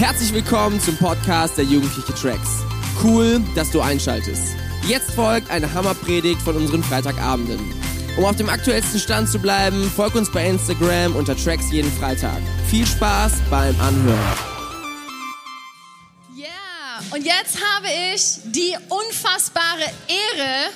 Herzlich willkommen zum Podcast der Jugendliche Tracks. Cool, dass du einschaltest. Jetzt folgt eine Hammerpredigt von unseren Freitagabenden. Um auf dem aktuellsten Stand zu bleiben, folg uns bei Instagram unter Tracks jeden Freitag. Viel Spaß beim Anhören. Ja, und jetzt habe ich die unfassbare Ehre,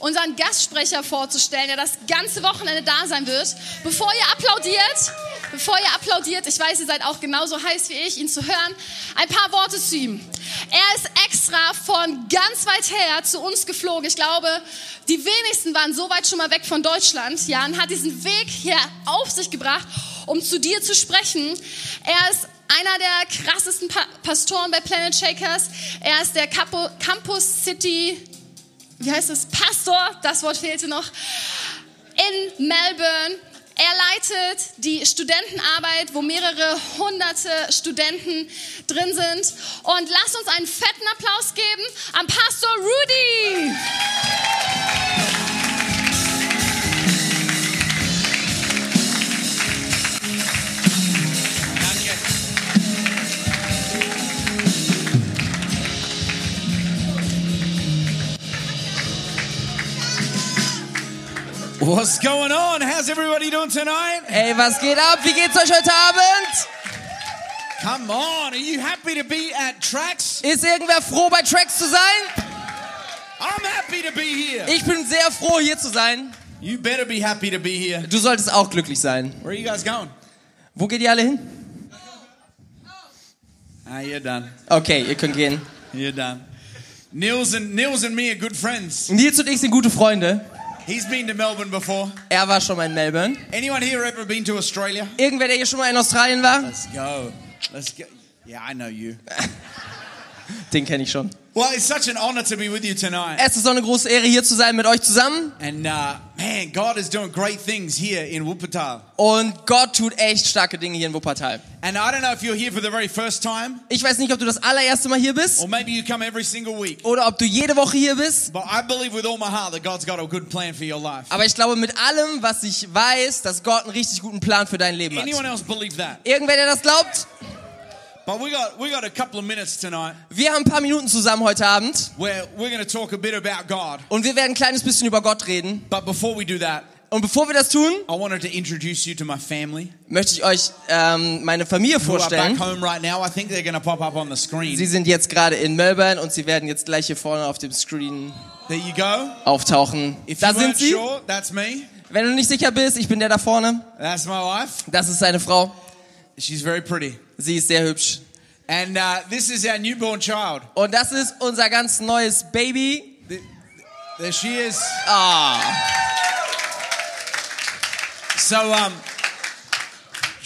unseren Gastsprecher vorzustellen, der das ganze Wochenende da sein wird. Bevor ihr applaudiert, bevor ihr applaudiert, ich weiß, ihr seid auch genauso heiß wie ich, ihn zu hören, ein paar Worte zu ihm. Er ist extra von ganz weit her zu uns geflogen. Ich glaube, die wenigsten waren so weit schon mal weg von Deutschland, ja, und hat diesen Weg hier auf sich gebracht, um zu dir zu sprechen. Er ist einer der krassesten pa Pastoren bei Planet Shakers. Er ist der Capo Campus City wie heißt es, Pastor, das Wort fehlte noch, in Melbourne. Er leitet die Studentenarbeit, wo mehrere hunderte Studenten drin sind. Und lasst uns einen fetten Applaus geben am Pastor Rudy. What's going on? How's everybody doing tonight? Ey, was geht ab? Wie geht's euch heute Abend? Come on, are you happy to be at Tracks? Ist irgendwer froh, bei Tracks zu sein? I'm happy to be here. Ich bin sehr froh, hier zu sein. You better be happy to be here. Du solltest auch glücklich sein. Where are you guys going? Wo geht ihr alle hin? Ah, you're done. Okay, ihr könnt gehen. You're done. Nils and Nils and me are good friends. Nils und ich sind gute Freunde. He's been to Melbourne before. Er war schon mal in Melbourne. Anyone here ever been to Australia? Irgendwer, der hier schon mal in Australien war? Let's go. Let's go. Yeah, I know you. Den kenne ich schon. Well, it's such an honor to be with you tonight. Es ist so eine große Ehre, hier zu sein mit euch zusammen. And uh, man, God is doing great things here in Wuppertal. Und Gott tut echt starke Dinge hier in Wuppertal. And I don't know if you're here for the very first time, Ich weiß nicht, ob du das allererste Mal hier bist or maybe you come every single week. oder ob du jede Woche hier bist. But I believe with all my heart that God's got a good plan for your life. Aber ich glaube mit allem, was ich weiß, dass Gott einen richtig guten Plan für dein Leben Anyone hat. else believe that? Irgendwer, der das glaubt? But we got we got a couple of minutes tonight Wir haben ein paar Minuten zusammen heute Abend where we're going to talk a bit about God. und wir werden ein kleines bisschen über Gott reden. But before we do that, Und bevor wir das tun, I wanted to introduce you to my family möchte ich euch ähm, meine Familie who are back vorstellen. home right now. I think they're going to pop up on the screen. Sie sind jetzt gerade in Melbourne und sie werden jetzt gleich hier vorne auf dem Screen There you go. auftauchen. If Da you sind sie. sure, that's me. Wenn du nicht sicher bist, ich bin der da vorne. That's my wife. Das ist seine Frau. She's very pretty. Sie ist sehr hübsch. And uh, this is our newborn child. Und das ist unser ganz neues Baby. There she is. Ah, So um,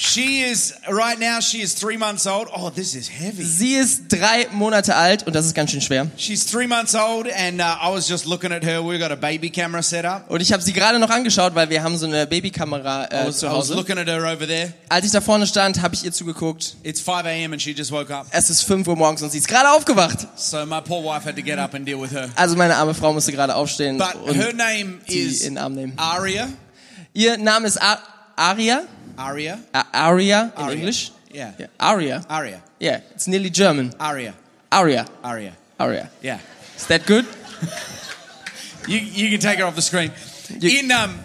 she is right now. She is three months old. Oh, this is heavy. sie ist drei Monate alt und das ist ganz schön schwer. She's three months old, and uh, I was just looking at her. We've got a baby camera set up. Und ich habe sie gerade noch angeschaut, weil wir haben so eine Babykamera I äh, was, zu I was Hause. looking at her over there. Als ich da vorne stand, habe ich ihr zugeguckt. It's 5 a.m. and she just woke up. Es ist 5 Uhr morgens und sie ist gerade aufgewacht. So my poor wife had to get up and deal with her. Also meine arme Frau musste gerade aufstehen But und her name die is in den Arm nehmen. Aria. Ihr Name ist Ar Aria. Aria. A Aria in Aria. English. Yeah. Yeah. Aria. Aria. Yeah, it's nearly German. Aria. Aria. Aria. Aria. Yeah. Is that good? You, you can take her off the screen. You- in um,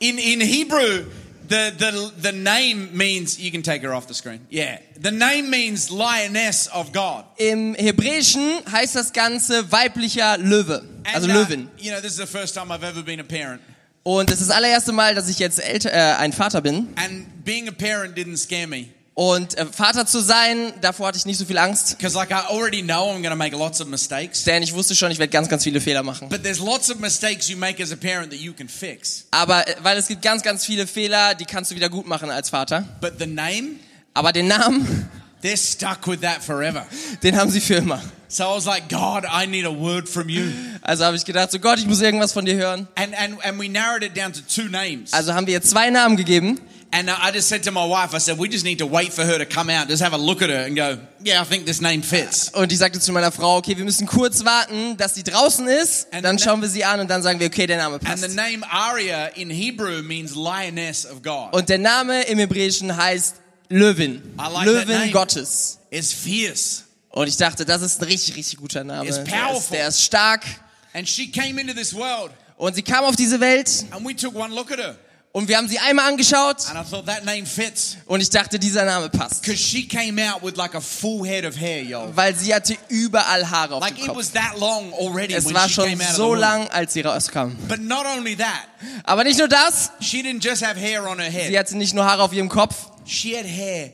in in Hebrew, the the the name means you can take her off the screen. Yeah, the name means lioness of God. Im Hebräischen heißt das Ganze weiblicher Löwe, also uh, Löwin. you know, this is the first time I've ever been a parent, Und es ist das allererste Mal, dass ich jetzt älter, äh, ein Vater bin. and being a parent didn't scare me Und äh, Vater zu sein, davor hatte ich nicht so viel Angst. because, like, I already know I'm going to make lots of mistakes. Denn ich wusste schon, ich werde ganz, ganz viele Fehler machen. But there's lots of mistakes you make as a parent that you can fix. Aber äh, weil es gibt ganz, ganz viele Fehler, die kannst du wieder gut machen als Vater. But the name, Aber den Namen, they're stuck with that forever. den haben sie für immer. So I was like, God, I need a word from you. Also habe ich gedacht, so Gott, ich muss irgendwas von dir hören. And, and, and we narrowed it down to two names. Also haben wir ihr zwei Namen gegeben. And I just said to my wife, I said, we just need to wait for her to come out, just have a look at her and go, yeah, I think this name fits. Und ich sagte zu meiner Frau, okay, wir müssen kurz warten, dass sie draußen ist. And Dann schauen wir sie an und dann sagen wir, okay, der Name And the passt. name Aria in Hebrew means lioness of God. Und der Name im Hebräischen heißt Löwin. Like Löwin. Gottes. is fierce. Und ich dachte, das ist ein richtig, richtig guter Name. Der ist, powerful. der ist stark. And she came into this world, Und sie kam auf diese Welt and we took one look at her, und wir haben sie einmal angeschaut and I thought that name fits und ich dachte, dieser Name passt. because she came out with like a full head of hair. Weil sie hatte überall Haare auf Like dem it Kopf. was that long already Es war schon so lang, als sie rauskam. But not only that, Aber nicht nur das, she didn't just have hair on her sie hatte nicht nur Haare auf ihrem Kopf, She had hair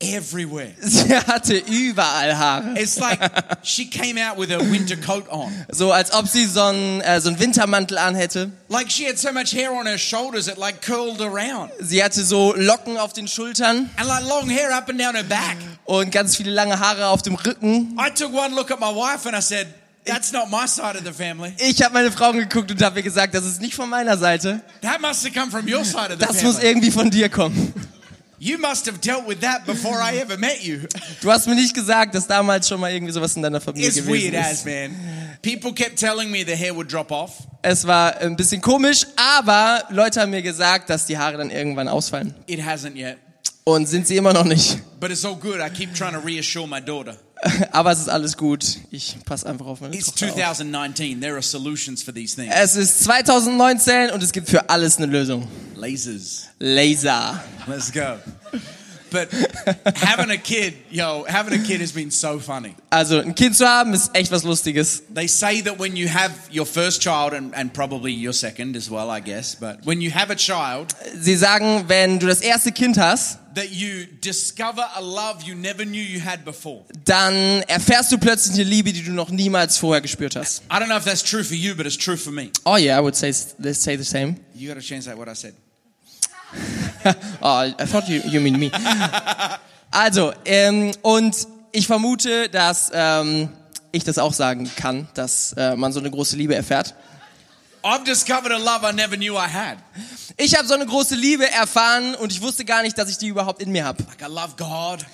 everywhere. sie hatte überall Haare. It's like she came out with her winter coat on. So als ob sie so einen, äh, so einen Wintermantel anhätte. Like she had so much hair on her shoulders it like curled around. Sie hatte so Locken auf den Schultern And like long hair up and down her back. und ganz viele lange Haare auf dem Rücken. I took one look at my wife and I said, That's not my side of the family. Ich habe meine Frau geguckt und habe ihr gesagt, das ist nicht von meiner Seite. That must have come from your side of the Das muss family. irgendwie von dir kommen. You must have dealt with that before I ever met you. Du hast mir nicht gesagt, dass damals schon mal irgendwie sowas in deiner Familie It's gewesen weird as, ist. man. People kept telling me the hair would drop off. Es war ein bisschen komisch, aber Leute haben mir gesagt, dass die Haare dann irgendwann ausfallen. It hasn't yet. Und sind sie immer noch nicht. But it's all good. I keep trying to reassure my daughter. Aber es ist alles gut. Ich passe einfach auf meine It's Tochter auf. 2019. There are solutions for these things. Es ist 2019 und es gibt für alles eine Lösung. Lasers. Laser. Let's go. But having a kid, yo, having a kid has been so funny. Also ein Kind zu haben ist echt was Lustiges. They say that when you have your first child, and, and probably your second as well, I guess, but when you have a child, Sie sagen, wenn du das erste Kind hast, that you discover a love you never knew you had before. dann erfährst du plötzlich eine Liebe, die du noch niemals vorher gespürt hast. I don't know if that's true for you, but it's true for me. Oh yeah, I would say let's say the same. You got to translate what I said. Oh, I thought you, you mean me. Also, ähm, und ich vermute, dass ähm, ich das auch sagen kann, dass äh, man so eine große Liebe erfährt. I've discovered a love I never knew I had. Ich habe so eine große Liebe erfahren und ich wusste gar nicht, dass ich die überhaupt in mir habe. Like I love God.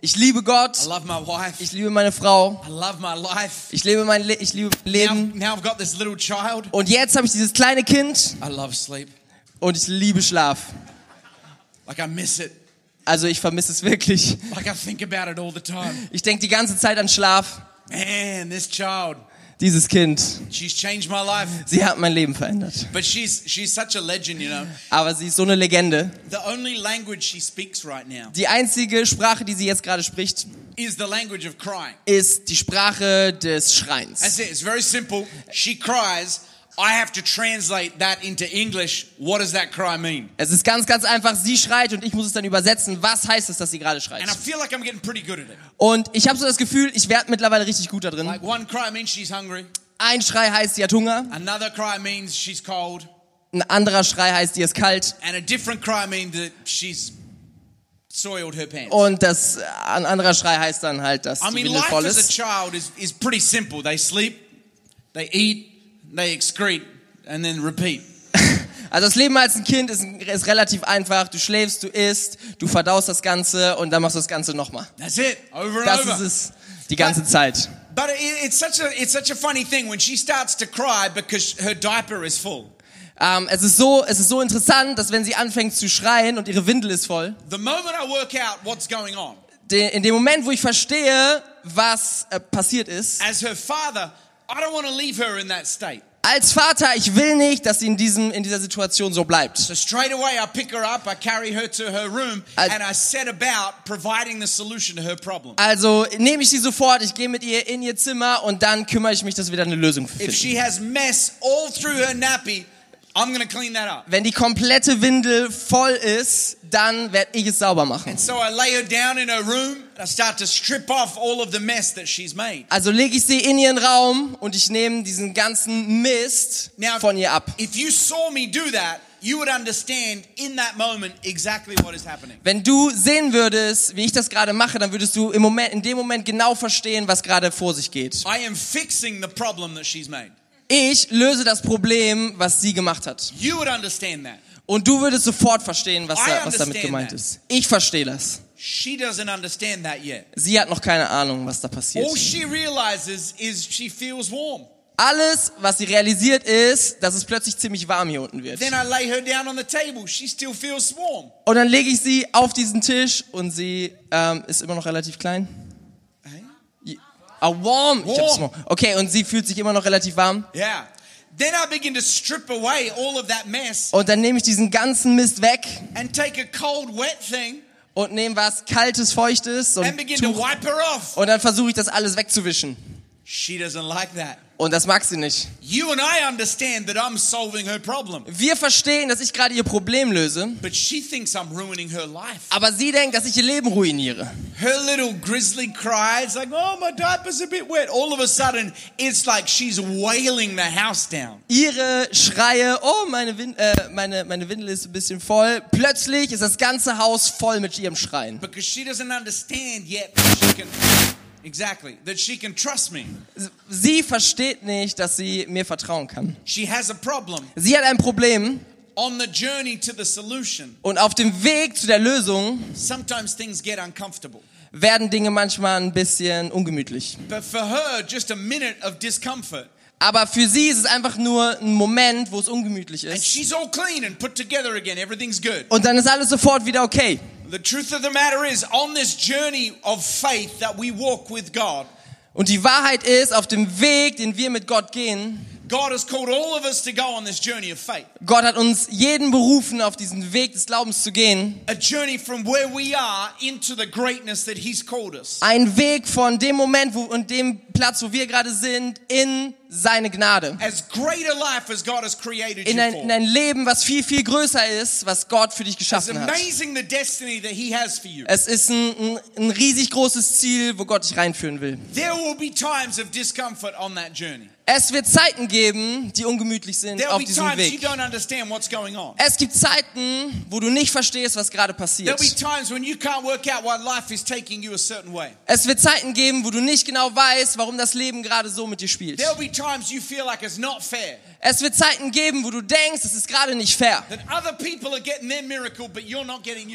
Ich liebe Gott, I love my wife. ich liebe meine Frau, I love my life. ich lebe mein Le ich liebe mein Now, Leben now I've got this little child. und jetzt habe ich dieses kleine Kind I love sleep. und ich liebe Schlaf. Like I miss it. Also ich vermisse es wirklich. Like I think about it all the time. Ich denke die ganze Zeit an Schlaf. Man, this child, Dieses Kind, she's changed my life. sie hat mein Leben verändert. But she's she's such a legend, you know. Aber sie ist so eine Legende. The only language she speaks right now Die einzige Sprache, die sie jetzt gerade spricht, is the language of crying. ist die Sprache des Schreins. That's it. It's very simple. She cries. I have to translate that into English. What does that cry mean? Es ist ganz, ganz einfach. Sie schreit und ich muss es dann übersetzen. Was heißt es, dass sie gerade schreit? And I feel like I'm getting pretty good at it. Und ich habe so das Gefühl, ich werde mittlerweile richtig gut da drin. Like one cry means she's hungry. Ein Schrei heißt, sie hat Hunger. Another cry means she's cold. Ein anderer Schrei heißt, sie ist kalt. And a different cry means that she's soiled her pants. Und das, ein anderer Schrei heißt dann halt, dass I die mean, Windel life voll as a ist. child is, is pretty simple. They sleep, they eat, they excrete, and then repeat. Also das Leben als ein Kind ist, ist relativ einfach. Du schläfst, du isst, du verdaust das Ganze und dann machst du das Ganze nochmal. That's it, over and Das over. ist es die ganze Zeit. But it, it's such a it's such a funny thing when she starts to cry because her diaper is full. Ähm, es, ist so, es ist so interessant, dass wenn sie anfängt zu schreien und ihre Windel ist voll, The moment I work out what's going on, de, in dem Moment, wo ich verstehe, was äh, passiert ist, as her father, I don't want to leave her in that state. als Vater, ich will nicht, dass sie in, diesem, in dieser Situation so bleibt. So straight away, I pick her up, I carry her to her room, Al- and I set about providing the solution to her problem. Also nehme ich sie sofort, ich gehe mit ihr in ihr Zimmer und dann kümmere ich mich, dass wir da eine Lösung If finden. she has mess all through her nappy, I'm to clean that up. Wenn die komplette Windel voll ist, dann werde ich es sauber machen. So I lay her down in her room, and I start to strip off all of the mess that she's made. Also lege ich sie in ihren Raum und ich nehme diesen ganzen Mist Now, von ihr ab. if you saw me do that, you would understand in that moment exactly what is happening. Wenn du sehen würdest, wie ich das gerade mache, dann würdest du im Moment, in dem Moment genau verstehen, was gerade vor sich geht. I am fixing the problem that she's made. Ich löse das Problem, was sie gemacht hat. You would understand that. Und du würdest sofort verstehen, was, da, was damit gemeint that. ist. Ich verstehe das. She doesn't understand that yet. Sie hat noch keine Ahnung, was da passiert. All she realizes is she feels warm. Alles, was sie realisiert, ist, dass es plötzlich ziemlich warm hier unten wird. Then I lay her down on the table. She still feels warm. Und dann lege ich sie auf diesen Tisch und sie ähm, ist immer noch relativ klein. Ah, warm. Ich hab's. Okay, und sie fühlt sich immer noch relativ warm. Yeah. Then I begin to strip away all of that mess Und dann nehme ich diesen ganzen Mist weg and take a cold, wet thing und nehme was Kaltes, Feuchtes und and begin to Tuch. wipe her off. Und dann versuche ich das alles wegzuwischen. She doesn't like that. Und das mag sie nicht. You and I understand that I'm solving her problem, Wir verstehen, dass ich gerade ihr Problem löse, but she thinks I'm ruining her life. aber sie denkt, dass ich ihr Leben ruiniere. Her little grizzly cry, it's like, oh, my diaper's a bit wet. All of a sudden, it's like she's wailing the house down. Ihre Schreie, oh, meine, Win äh, meine, meine Windel ist ein bisschen voll. Plötzlich ist das ganze Haus voll mit ihrem Schreien. Because she doesn't understand yet that she can, exactly, that she can trust me. Sie versteht nicht, dass sie mir vertrauen kann. She has a problem. Sie hat ein Problem On the journey to the solution, und auf dem Weg zu der Lösung sometimes things get uncomfortable. werden Dinge manchmal ein bisschen ungemütlich. But for her, just a minute of discomfort, Aber für sie ist es einfach nur ein Moment, wo es ungemütlich and ist. she's all clean and put together again. Everything's good. Und dann ist alles sofort wieder okay. The truth of the matter is, on this journey of faith that we walk with God, Und die Wahrheit ist, auf dem Weg, den wir mit Gott gehen, Gott hat uns jeden berufen, auf diesen Weg des Glaubens zu gehen. A journey from where we are into the greatness that He's called us. Ein Weg von dem Moment wo, und dem Platz, wo wir gerade sind, in seine Gnade. In ein, in ein Leben, was viel, viel größer ist, was Gott für dich geschaffen hat. Es ist ein, ein, ein riesig großes Ziel, wo Gott dich reinführen will. There will be times of discomfort on that journey. Es wird Zeiten geben, die ungemütlich sind auf be diesem Weg. Es gibt Zeiten, wo du nicht verstehst, was gerade passiert. Es wird Zeiten geben, wo du nicht genau weißt, warum das Leben gerade so mit dir spielt. Es wird Zeiten geben, wo du denkst, es ist gerade nicht fair.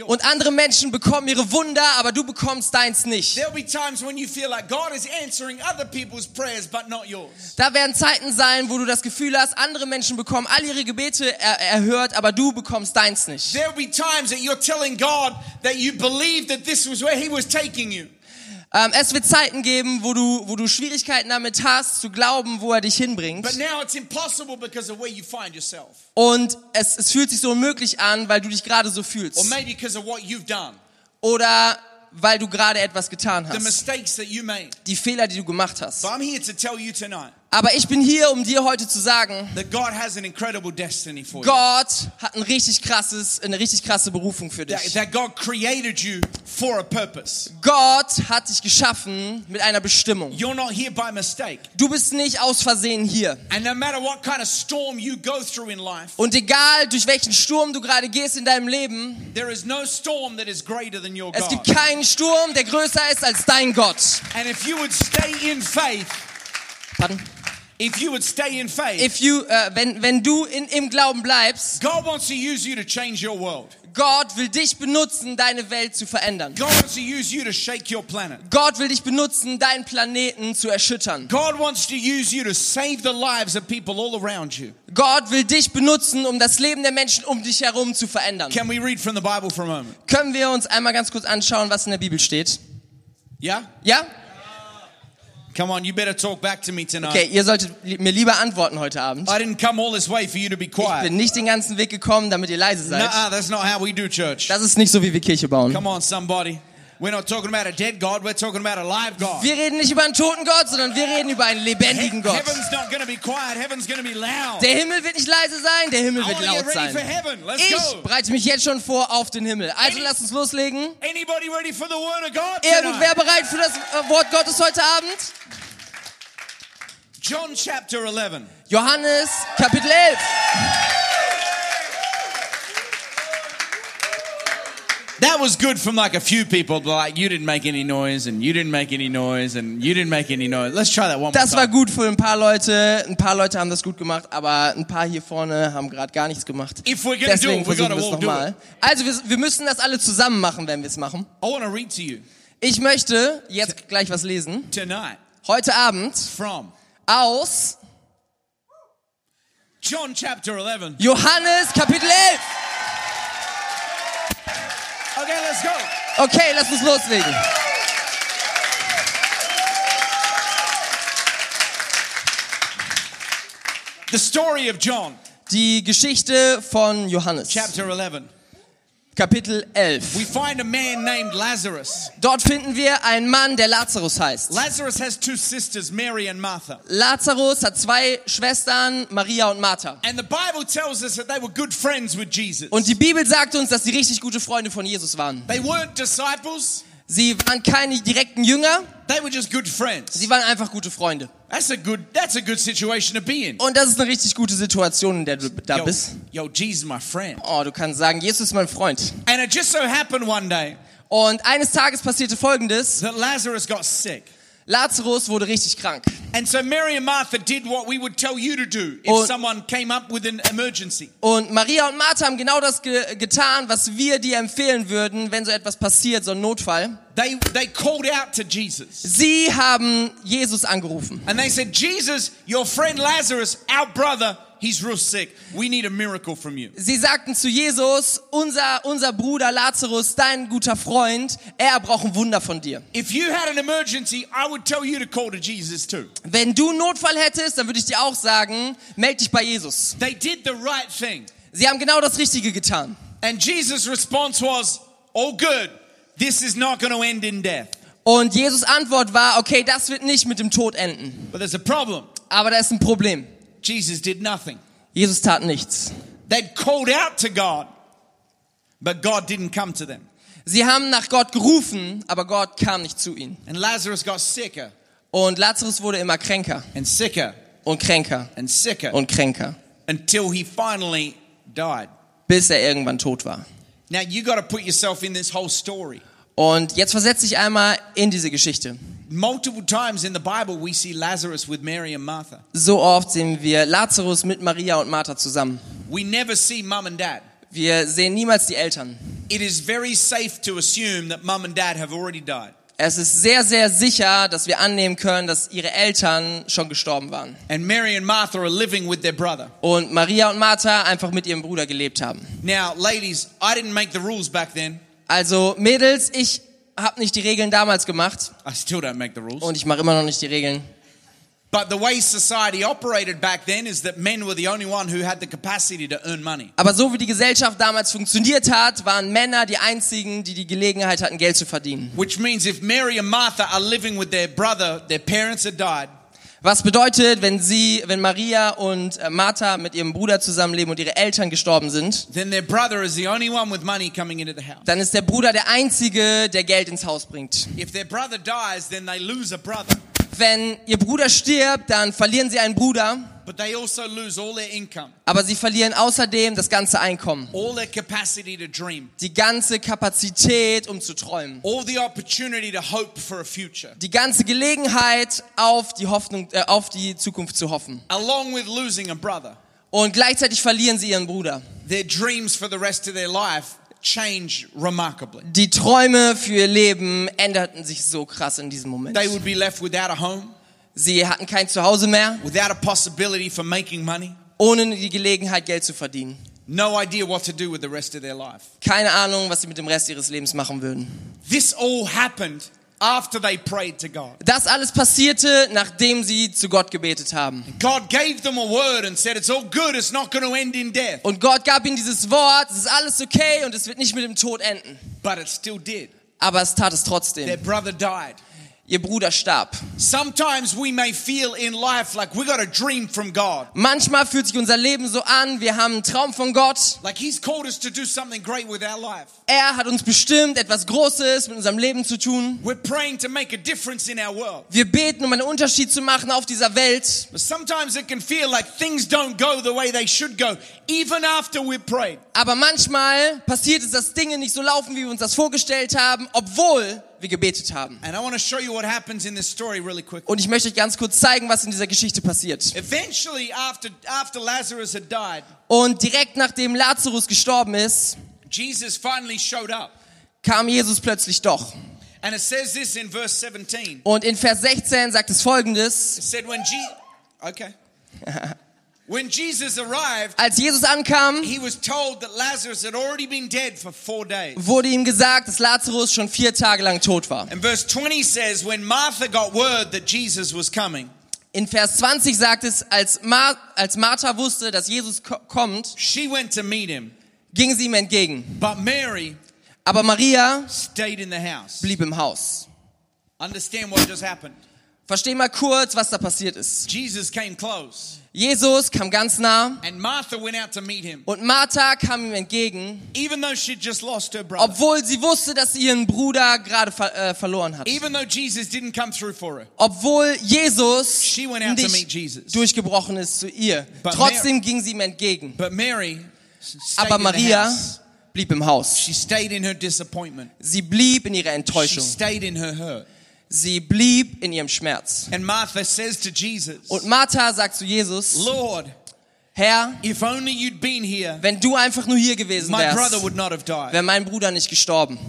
Und andere Menschen bekommen ihre Wunder, aber du bekommst deins nicht. There'll be times when you feel like God is answering other people's prayers, but not yours. Da werden Zeiten sein, wo du das Gefühl hast, andere Menschen bekommen all ihre Gebete er erhört, aber du bekommst deins nicht. There'll be times that you're telling God that you believe that this was where He was taking you. Ähm, es wird Zeiten geben, wo du, wo du Schwierigkeiten damit hast, zu glauben, wo er dich hinbringt. But now it's impossible because of where you find yourself. Und es, es fühlt sich so unmöglich an, weil du dich gerade so fühlst. Oder weil du gerade etwas getan hast. mistakes that you made. Die Fehler, die du gemacht hast. But I'm here to tell you tonight Aber ich bin hier, um dir heute zu sagen, that God has an incredible destiny for you. Gott hat ein richtig krasses, eine richtig krasse Berufung für That, dich. that God created you for a purpose. Gott hat dich geschaffen mit einer Bestimmung. You're not here by mistake. Du bist nicht aus Versehen hier. And no matter what kind of storm you go through in life, Und egal, durch welchen Sturm du gerade gehst in deinem Leben, there is no storm that is greater than your es gibt God. keinen Sturm, der größer ist als dein Gott. And if you would stay in faith, Pardon? If you would stay in faith, If you, äh, wenn, wenn du in, im Glauben bleibst, God wants to use you to change your world. Gott will dich benutzen, deine Welt zu verändern. God wants to use you to shake your planet. Gott will dich benutzen, deinen Planeten zu erschüttern. God wants to use you to save the lives of people all around you. Gott will dich benutzen, um das Leben der Menschen um dich herum zu verändern. Can we read from the Bible for a moment? Können wir uns einmal ganz kurz anschauen, was in der Bibel steht? Yeah? Ja? Come on, you better talk back to me tonight. Okay, ihr solltet mir lieber antworten heute Abend. I didn't come all this way for you to be Ich quiet. bin nicht den ganzen Weg gekommen, damit ihr leise seid. Nuh-uh, that's not how we do church. Das ist nicht so, wie wir Kirche bauen. Come on, somebody. We're not talking about a dead God, we're talking about a live God. Wir reden nicht über einen toten Gott, sondern wir reden über einen lebendigen Gott. Heaven's not to be quiet, heaven's to be loud. Der Himmel wird nicht leise sein, der Himmel wird laut sein. Ich bereite mich jetzt schon vor auf den Himmel. Also lasst uns loslegen. Anybody ready for the word of God Irgendwer bereit für das äh, Wort Gottes heute Abend? John chapter 11. Johannes Kapitel 11. That was good from like a few people, but like you didn't make any noise and you didn't make any noise and you didn't make any noise. Let's try that one more Das war time. gut für ein paar Leute. Ein paar Leute haben das gut gemacht, aber ein paar hier vorne haben gerade gar nichts gemacht. If we're gonna do Deswegen it, we versuchen gotta wir es all do nochmal. Also wir, wir müssen das alle zusammen machen, wenn wir es machen. I want to read to you Ich möchte jetzt gleich was lesen. tonight Heute Abend from aus John chapter 11. Johannes Kapitel 11. Okay, let's go. Okay, lass uns loslegen. The story of John. Die Geschichte von Johannes. Chapter 11. Kapitel 11. We find a man named Lazarus. Dort finden wir einen Mann, der Lazarus heißt. Lazarus has two sisters, Mary and Martha. Lazarus hat zwei Schwestern, Maria und Martha. And the Bible tells us that they were good friends with Jesus. Und die Bibel sagt uns, dass sie richtig gute Freunde von Jesus waren. They weren't disciples, Sie waren keine direkten Jünger, they were just good friends. sie waren einfach gute Freunde. That's a good that's a good situation to be in. Und das ist eine richtig gute Situation, in der du da Yo, bist. yo, Jesus, my friend. Oh, du kannst sagen, Jesus ist mein Freund. And it just so happened one day Und eines Tages passierte Folgendes. that Lazarus got sick. Lazarus wurde richtig krank. And so Mary and Martha did what we would tell you to do if Und- someone came up with an emergency. Und Maria und Martha haben genau das ge getan, was wir dir empfehlen würden, wenn so etwas passiert, so ein Notfall. They they called out to Jesus. Sie haben Jesus angerufen. And they said, Jesus, your friend Lazarus, our brother, he's real sick. We need a miracle from you. Sie sagten zu Jesus, unser, unser Bruder Lazarus, dein guter Freund, er braucht ein Wunder von dir. If you had an emergency, I would tell you to call to Jesus too. Wenn du einen Notfall hättest, dann würde ich dir auch sagen, meld dich bei Jesus. They did the right thing. Sie haben genau das Richtige getan. And Jesus' response was, All good. This is not going to end in death. Und Jesus Antwort war, okay, das wird nicht mit dem Tod enden. But there's a problem. Aber da ist ein Problem. Jesus did nothing. Jesus tat nichts. They'd called out to God, but God didn't come to them. Sie haben nach Gott gerufen, aber Gott kam nicht zu ihnen. And Lazarus got sicker Und Lazarus wurde immer kränker and sicker und kränker and sicker und kränker, until he finally died. bis er irgendwann tot war. Now you got to put yourself in this whole story. Und jetzt versetz dich einmal in diese Geschichte. Multiple times in the Bible, we see Lazarus with Mary and Martha. So oft sehen wir Lazarus mit Maria und Martha zusammen. We never see mum and dad. Wir sehen niemals die Eltern. It is very safe to assume that mum and dad have already died. Es ist sehr, sehr sicher, dass wir annehmen können, dass ihre Eltern schon gestorben waren. And Mary and Martha are living with their brother. Und Maria und Martha einfach mit ihrem Bruder gelebt haben. Now, ladies, I didn't make the rules back then. Also Mädels, ich habe nicht die Regeln damals gemacht I still don't make the rules. und ich mache immer noch nicht die Regeln. But the way society operated back then is that men were the only one who had the capacity to earn money. Aber so wie die Gesellschaft damals funktioniert hat, waren Männer die einzigen, die die Gelegenheit hatten, Geld zu verdienen. Which means if Mary and Martha are living with their brother, their parents had died, Was bedeutet, wenn sie, wenn Maria und äh, Martha mit ihrem Bruder zusammenleben und ihre Eltern gestorben sind, dann ist der Bruder der einzige, der Geld ins Haus bringt. If their brother dies, then they lose a brother, Wenn ihr Bruder stirbt, dann verlieren sie einen Bruder, but they also lose all their income, aber sie verlieren außerdem das ganze Einkommen, all their capacity to dream, die ganze Kapazität, um zu träumen, all the opportunity to hope for a future, die ganze Gelegenheit, auf die Hoffnung, äh, auf die Zukunft zu hoffen. along with losing a brother. Und gleichzeitig verlieren sie ihren Bruder. Their dreams for the rest of their life change remarkably. Die Träume für ihr Leben änderten sich so krass in diesem Moment. They would be left without a home, Sie hatten kein Zuhause mehr, without a possibility for making money, ohne die Gelegenheit, Geld zu verdienen. no idea what to do with the rest of their life. Keine Ahnung, was sie mit dem Rest ihres Lebens machen würden. This all happened after they prayed to God. Das alles passierte, nachdem sie zu Gott gebetet haben. God gave them a word and said, It's all good, it's not going to end in death. Und Gott gab ihnen dieses Wort, es ist alles okay und es wird nicht mit dem Tod enden. But it still did. Aber es tat es Their trotzdem. brother died. Ihr Bruder starb. Sometimes we may feel in life like we got a dream from God. Manchmal fühlt sich unser Leben so an, wir haben einen Traum von Gott. Like He's called us to do something great with our life. Er hat uns bestimmt, etwas Großes mit unserem Leben zu tun. We're praying to make a difference in our world. Wir beten, um einen Unterschied zu machen auf dieser Welt. But sometimes it can feel like things don't go the way they should go, even after we've prayed. Aber manchmal passiert es, dass Dinge nicht so laufen, wie wir uns das vorgestellt haben, obwohl wir gebetet haben. Really. Und ich möchte euch ganz kurz zeigen, was in dieser Geschichte passiert. Eventually, after, after Lazarus had died, Und direkt nachdem Lazarus gestorben ist, Jesus finally showed up. kam Jesus plötzlich doch. And it says this in verse 17. Und in Vers 16 sagt es folgendes. It said, when Je- okay. when Jesus arrived, Als Jesus ankam, he was told that Lazarus had already been dead for four days. wurde ihm gesagt, dass Lazarus schon vier Tage lang tot war. And verse 20 says, when Martha got word that Jesus was coming, In Vers 20 sagt es, als, Mar als Martha wusste, dass Jesus ko kommt, she went to meet him. ging sie ihm entgegen. But Mary Aber Maria stayed in the house. blieb im Haus. Understand what just happened. Versteh mal kurz, was da passiert ist. Jesus came close, Jesus kam ganz nah and Martha went out to meet him, und Martha kam ihm entgegen, even though she'd just lost her brother. obwohl sie wusste, dass sie ihren Bruder gerade ver äh, verloren hat. Even though Jesus didn't come through for her. Obwohl Jesus She went out to meet Jesus. durchgebrochen ist zu ihr. But Trotzdem ging sie ihm entgegen. But Mary stayed Aber in the Maria house. blieb im Haus. She stayed in her disappointment. Sie blieb in ihrer She Enttäuschung. stayed in her hurt. Sie blieb in ihrem Schmerz. And Martha says to Jesus, Und Martha sagt zu Jesus, Lord, Herr, if only you'd been here, wenn du einfach nur hier gewesen my brother wärst, would not have died. wäre mein Bruder nicht gestorben.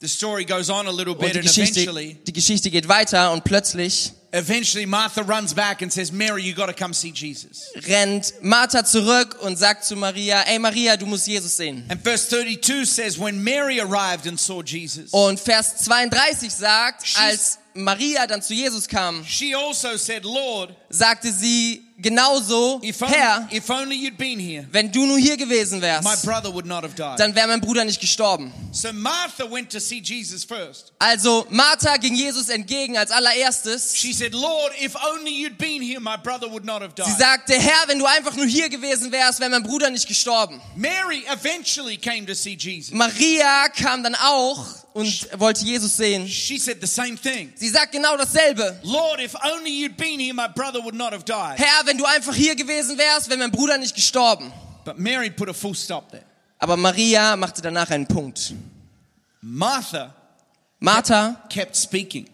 The story goes on a little Und bit die and Geschichte, eventually, die Geschichte geht weiter und plötzlich eventually Martha runs back and says, Mary, you got to come see Jesus. rennt Martha zurück und sagt zu Maria, ey Maria, du musst Jesus sehen. And verse 32 says, when Mary arrived and saw Jesus, Und Vers 32 sagt, als Maria dann zu Jesus kam, she also said, Lord, sagte sie genauso, if Herr, only, if only you'd been here, wenn du nur hier gewesen my wärst, brother would not have died. dann wäre mein Bruder nicht gestorben. So Martha went to see Jesus first. Also Martha ging Jesus entgegen als allererstes. She said, Lord, if only you'd been here, my brother would not have Sie sagte, Herr, wenn du einfach nur hier gewesen wärst, wäre mein Bruder nicht gestorben. Mary eventually came to see Jesus. Maria kam dann auch und wollte Jesus sehen. She said the same thing. Sie sagt genau dasselbe. Lord, if only you'd been here, my brother would not have died. Herr, wenn du einfach hier gewesen wärst, wäre mein Bruder nicht gestorben. But Mary put a full stop there. Aber Maria machte danach einen Punkt. Martha Martha kept speaking.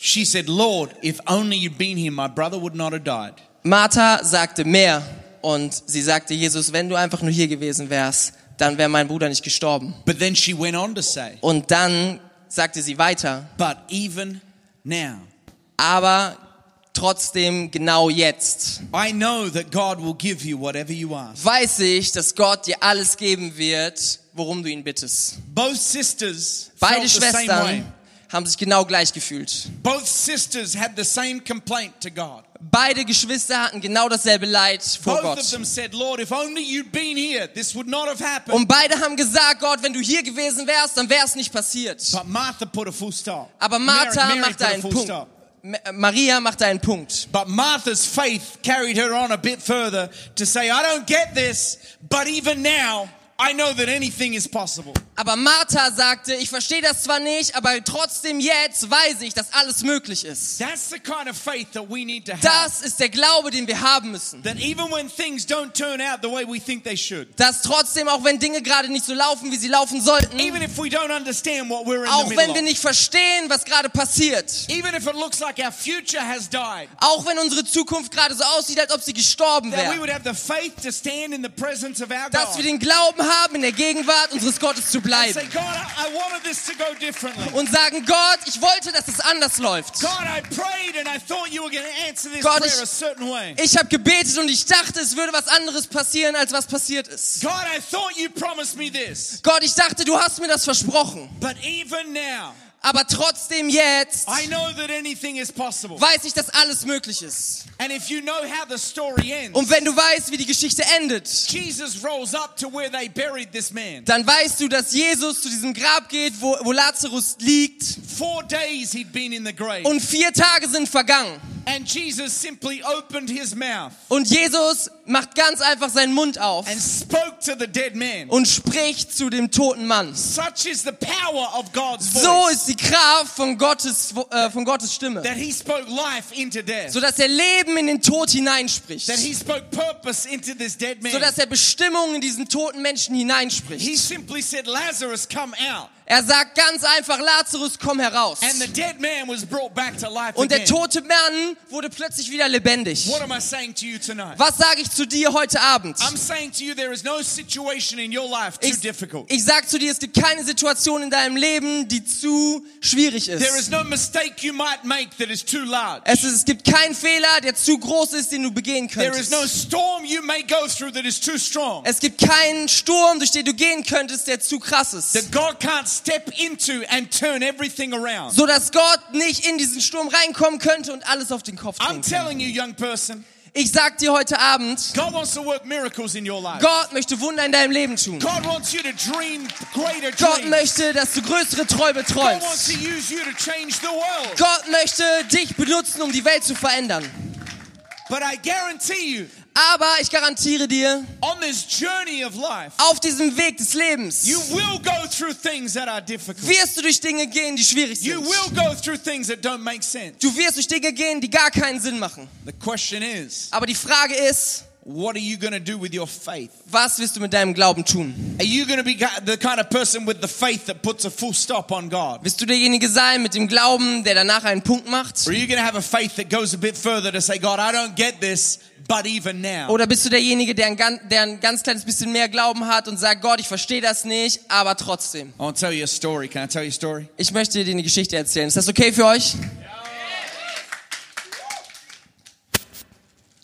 She said, Lord, if only you'd been here, my brother would not have died. Martha sagte mehr und sie sagte, Jesus, wenn du einfach nur hier gewesen wärst, dann wäre mein Bruder nicht gestorben. But then she went on to say, Und dann sagte sie weiter, But even now, aber trotzdem genau jetzt I know that God will give you whatever you ask. weiß ich, dass Gott dir alles geben wird, worum du ihn bittest. Both sisters Beide. Schwestern haben sich genau gleich gefühlt. Both sisters had the same complaint to God. Beide Geschwister hatten genau dasselbe Leid vor Both of Gott. them said, Lord, if only you'd been here, this would not have happened. Und beide haben gesagt, Gott, wenn du hier gewesen wärst, dann wäre es nicht passiert. But Martha put a full stop. Aber Martha a einen Punkt. Ma- Maria machte einen Punkt. But Martha's faith carried her on a bit further to say, I don't get this, but even now, I know that anything is possible. Aber Martha sagte, ich verstehe das zwar nicht, aber trotzdem jetzt weiß ich, dass alles möglich ist. That's the kind of faith that we need to have. Das ist der Glaube, den wir haben müssen. That even when things don't turn out the way we think they should, Dass trotzdem, auch wenn Dinge gerade nicht so laufen, wie sie laufen sollten, even if we don't understand what we're in auch wenn wir nicht verstehen, was gerade passiert, even if it looks like our future has died, auch wenn unsere Zukunft gerade so aussieht, als ob sie gestorben that we wäre, would have the faith to stand in the presence of our dass wir God den Glauben haben, in der Gegenwart unseres Gottes zu bleiben und sagen, Gott, ich wollte, dass es anders läuft. Gott, ich-. Ich habe gebetet und ich dachte, es würde was anderes passieren, als was passiert ist. Gott, ich dachte, du hast mir das versprochen. But even now, Aber trotzdem jetzt I know that anything is possible. weiß ich, dass alles möglich ist. And if you know how the story ends, Und wenn du weißt, wie die Geschichte endet, Jesus rolls up to where they buried this man. dann weißt du, dass Jesus zu diesem Grab geht, wo, wo Lazarus liegt. Four days he'd been in the grave. Und vier Tage sind vergangen. And Jesus simply opened his mouth Und Jesus macht ganz einfach seinen Mund auf and spoke to the dead man. und spricht zu dem toten Mann. Such is the power of God's So ist die Kraft von Gottes, äh, von Gottes Stimme. that he spoke life into death. So dass er Leben in den Tod hineinspricht. That he spoke purpose into this dead man. So dass er Bestimmung in diesen toten Menschen He hineinspricht. simply said, Lazarus, come out. Er sagt ganz einfach, Lazarus, komm heraus. And the dead man was brought back to life Und der tote Mann wurde plötzlich wieder lebendig. What am I saying to you tonight? Was sage ich zu dir heute Abend, ich, ich sag zu dir, es gibt keine Situation in deinem Leben, die zu schwierig ist. Es, ist, es gibt keinen Fehler, der zu groß ist, den du begehen könntest. Es gibt keinen Sturm, durch den du gehen könntest, der zu krass ist. So dass Gott nicht in diesen Sturm reinkommen könnte und alles auf den Kopf drehen kann. Ich sag dir heute Abend. Gott möchte Wunder in deinem Leben tun. Gott möchte, dass du größere Träume träumst. Gott möchte dich benutzen, um die Welt zu verändern. But I guarantee you, Aber ich garantiere dir, on this journey of life, auf diesem Weg des Lebens you will go through things that are difficult. wirst du durch Dinge gehen, die schwierig sind. Du wirst durch Dinge gehen, die gar keinen Sinn machen. The question is, Aber die Frage ist, what are you going to do with your faith? was wirst du mit deinem Glauben tun? Are you going to be the kind of person with the faith that puts a full stop on God? Wirst du derjenige sein mit dem Glauben, der danach einen Punkt macht? Or are you going to have a faith that goes a bit further to say, God, I don't get this, but even now? Oder bist du derjenige, der ein, ganz, der ein ganz kleines bisschen mehr Glauben hat und sagt, Gott, ich verstehe das nicht, aber trotzdem. I want to tell you a story. Can I tell you a story? Ich möchte dir eine Geschichte erzählen. Ist das okay für euch?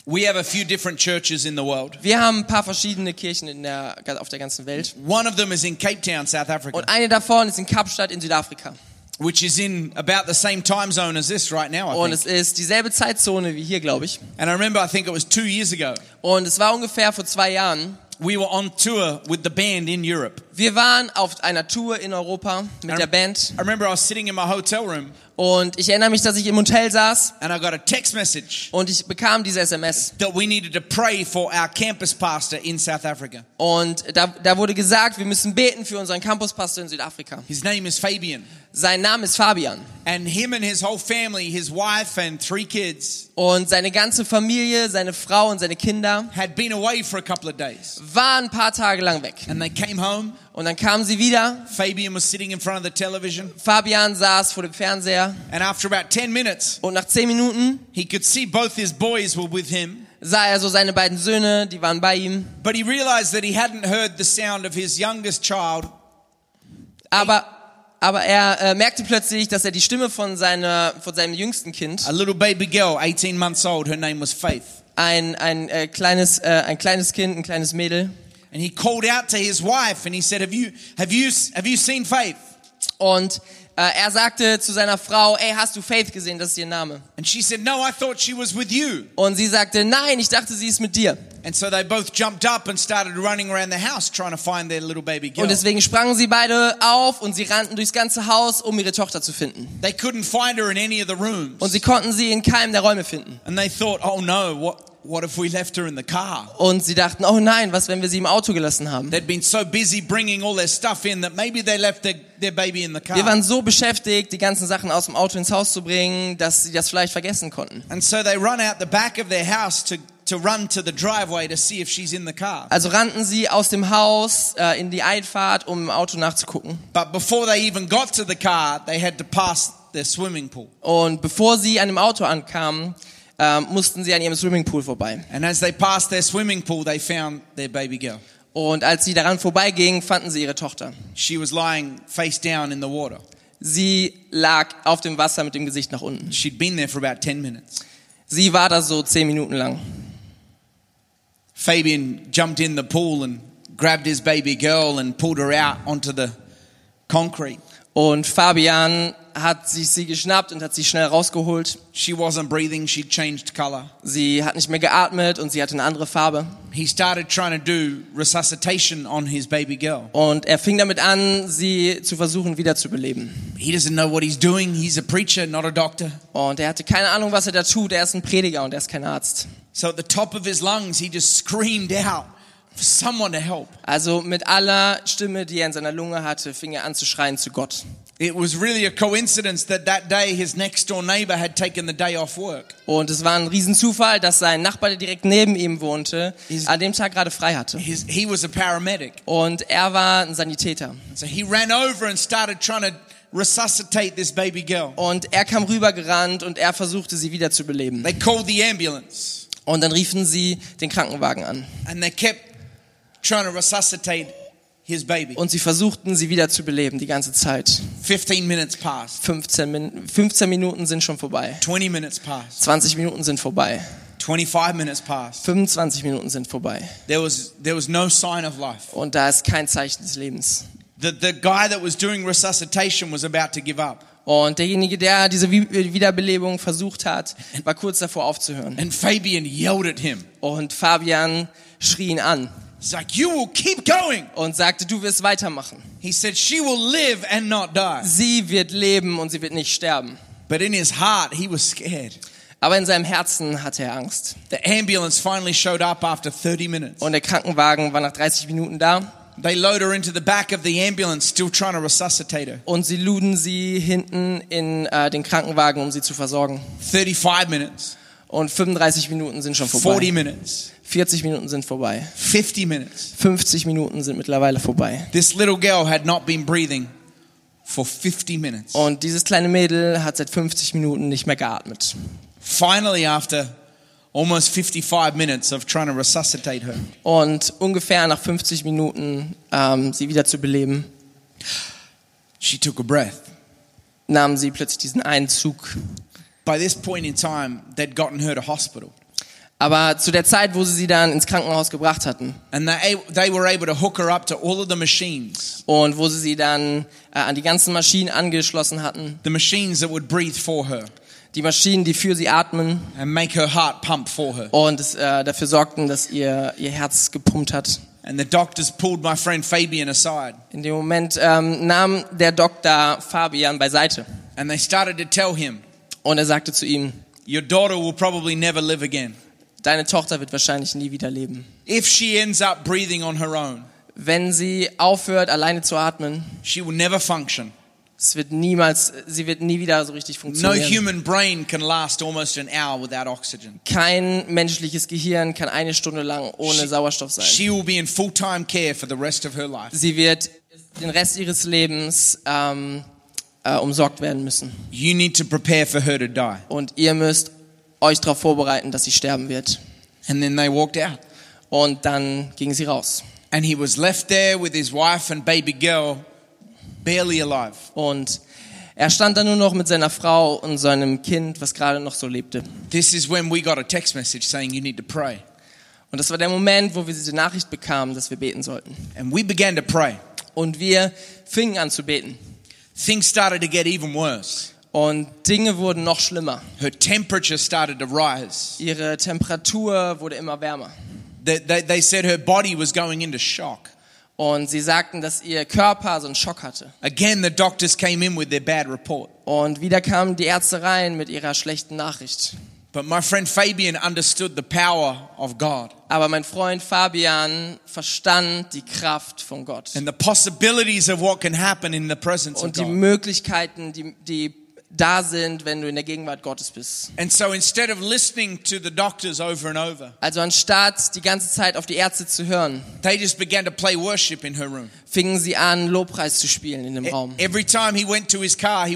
We have a few different churches in the world. Wir haben ein paar verschiedene Kirchen in der, auf der ganzen Welt. One of them is in Cape Town, South Africa, Und eine davon ist in Kapstadt in Südafrika. which is in about the same time zone as this right now, I Und es ist dieselbe Zeitzone wie hier, glaube ich. And I remember, I think it was two years ago, Und es war ungefähr vor zwei Jahren. we were on tour with the band in Europe. Wir waren auf einer Tour in Europa mit der Band. I remember I was sitting in my hotel room Und ich erinnere mich, dass ich im Hotel saß and I got a text message und ich bekam diese SMS. that we needed to pray for our campus pastor in South Africa. Und da, da wurde gesagt, wir müssen beten für unseren Campuspastor in Südafrika. His name is Fabian. Sein Name ist Fabian. And him and his whole family, his wife and three kids, Und seine ganze Familie, seine Frau und seine Kinder had been away for a couple of days. waren ein paar Tage lang weg. And they came home. Und dann kamen sie wieder. Fabian was sitting in front of the television. Fabian saß vor dem Fernseher. And after about 10 minutes, Und nach zehn Minuten he could see both his boys were with him. sah er so seine beiden Söhne, die waren bei ihm. But he realized that he hadn't heard the sound of his youngest child. Aber, aber er äh, merkte plötzlich, dass er die Stimme von, seiner, von seinem jüngsten Kind, A little baby girl, 18 months old, her name was Faith. ein, ein, äh, kleines, äh, ein kleines Kind, ein kleines Mädel, And he called out to his wife and he said, have you, have you, have you seen Faith? Und äh, er sagte zu seiner Frau, ey, hast du Faith gesehen? Das ist ihr Name. And she said, no, I thought she was with you. Und sie sagte, nein, ich dachte, sie ist mit dir. And so they both jumped up and started running around the house trying to find their little baby girl. Und deswegen sprangen sie beide auf und sie rannten durchs ganze Haus, um ihre Tochter zu finden. They couldn't find her in any of the rooms. Und sie konnten sie in keinem der Räume finden. And they thought, oh no, what, what if we left her in the car? Und sie dachten, oh nein, was, wenn wir sie im Auto gelassen haben? They'd been so busy bringing all their stuff in that maybe they left their, their baby in the car. Wir waren so beschäftigt, die ganzen Sachen aus dem Auto ins Haus zu bringen, dass sie das vielleicht vergessen konnten. And so they run out the back of their house to, to run to the driveway to see if she's in the car. Also rannten sie aus dem Haus äh, in die Einfahrt, um im Auto nachzugucken. But before they even got to the car, they had to pass their swimming pool. Und bevor sie an dem Auto ankamen, ähm, mussten sie an ihrem Swimmingpool vorbei. And as they passed their swimming pool, they found their baby girl. Und als sie daran vorbeigingen, fanden sie ihre Tochter. She was lying face down in the water. Sie lag auf dem Wasser mit dem Gesicht nach unten. She'd been there for about 10 minutes. Sie war da so zehn Minuten lang. Fabian jumped in the pool and grabbed his baby girl and pulled her out onto the concrete. Und Fabian hat sich sie geschnappt und hat sie schnell rausgeholt. She wasn't breathing, she'd changed color. Sie hat nicht mehr geatmet und sie hatte eine andere Farbe. He started trying to do resuscitation on his baby girl. Und er fing damit an, sie zu versuchen wiederzubeleben. He doesn't know what he's doing. He's a preacher, not a doctor. Und er hatte keine Ahnung, was er da tut. Er ist ein Prediger und er ist kein Arzt. So at the top of his lungs, he just screamed out for someone to help. Also mit aller Stimme, die er in seiner Lunge hatte, fing er an zu schreien zu Gott. It was really a coincidence that that day his next door neighbor had taken the day off work. Und es war ein Riesenzufall, dass sein Nachbar, der direkt neben ihm wohnte, Is- an dem Tag gerade frei hatte. His, he was a paramedic. Und er war ein Sanitäter. So he ran over and started trying to resuscitate this baby girl. Und er kam rübergerannt und er versuchte, sie wiederzubeleben. They called the ambulance. Und dann riefen sie den Krankenwagen an. and they kept trying to resuscitate his baby. Und sie versuchten, sie wieder zu beleben, die ganze Zeit. 15 minutes passed, 15, Min 15 Minuten sind schon vorbei. 20 minutes passed, 20 Minuten sind vorbei. 25 minutes passed. 25 Minuten sind vorbei. There was, there was no sign of life. Und da ist kein Zeichen des Lebens. The, the guy that was doing resuscitation was about to give up. Und derjenige, der diese Wi- Wiederbelebung versucht hat, war kurz davor aufzuhören. And Fabian yelled at him. Und Fabian schrie ihn an like, You will keep going. und sagte, du wirst weitermachen. He said, She will live and not die. Sie wird leben und sie wird nicht sterben. But in his heart, he was scared. Aber in seinem Herzen hatte er Angst. The ambulance finally showed up after 30 minutes. Und der Krankenwagen war nach 30 Minuten da They load her into the back of the ambulance, still trying to resuscitate her. und sie luden sie hinten in äh, den Krankenwagen, um sie zu versorgen. 35 minutes, Und 35 Minuten sind schon 40 vorbei. minutes, 40 Minuten sind vorbei. 50 minutes. 50 Minuten sind mittlerweile vorbei. This little girl had not been breathing for 50 minutes. Und dieses kleine Mädel hat seit 50 Minuten nicht mehr geatmet. Finally, after almost 55 minutes of trying to resuscitate her, Und ungefähr nach 50 Minuten ähm, sie wieder zu beleben, she took a breath. nahmen sie plötzlich diesen Einzug. By this point in time, they'd gotten her to hospital. Aber zu der Zeit, wo sie sie dann ins Krankenhaus gebracht hatten. And they, they were able to hook her up to all of the machines, und wo sie sie dann äh, an die ganzen Maschinen angeschlossen hatten, the machines that would breathe for her. Die Maschinen, die für sie atmen. And make her heart pump for her. und es, äh, dafür sorgten, dass ihr, ihr Herz gepumpt hat. And the doctors pulled my friend Fabian aside. In dem Moment ähm, nahm der Doktor Fabian beiseite. And they started to tell him, und er sagte zu ihm, Your daughter will probably never live again. Deine Tochter wird wahrscheinlich nie wieder leben. If she ends up breathing on her own, Wenn sie aufhört, alleine zu atmen, she will never function. es wird niemals, sie wird nie wieder so richtig No funktionieren. human brain can last almost an hour without oxygen. Kein menschliches Gehirn kann eine Stunde lang ohne Sauerstoff sein. She will be in full time care for the rest of her life. Sie wird den Rest ihres Lebens ähm, äh, umsorgt werden müssen. You need to prepare for her to die. Und ihr müsst euch darauf vorbereiten, dass sie sterben wird. And then they walked out. Und dann ging sie raus. And he was left there with his wife and baby girl, barely alive. Und er stand da nur noch mit seiner Frau und seinem Kind, was gerade noch so lebte. This is when we got a text message saying you need to pray. Und das war der Moment, wo wir diese Nachricht bekamen, dass wir beten sollten. And we began to pray. Und wir fingen an zu beten. Things started to get even worse. Und Dinge wurden noch schlimmer. Her temperature started to rise. Ihre Temperatur wurde immer wärmer. They, they, they said her body was going into shock. Und sie sagten, dass ihr Körper so einen Schock hatte. Again, the doctors came in with their bad report. Und wieder kamen die Ärzte rein mit ihrer schlechten Nachricht. But my friend Fabian understood the power of God Aber mein Freund Fabian verstand die Kraft von Gott. and the possibilities of what can happen in the presence of Und die. Möglichkeiten, die, die da sind, wenn du in der Gegenwart Gottes bist. So over over, Also anstatt die ganze Zeit auf die Ärzte zu hören, fingen sie an, Lobpreis zu spielen in dem Raum. Car.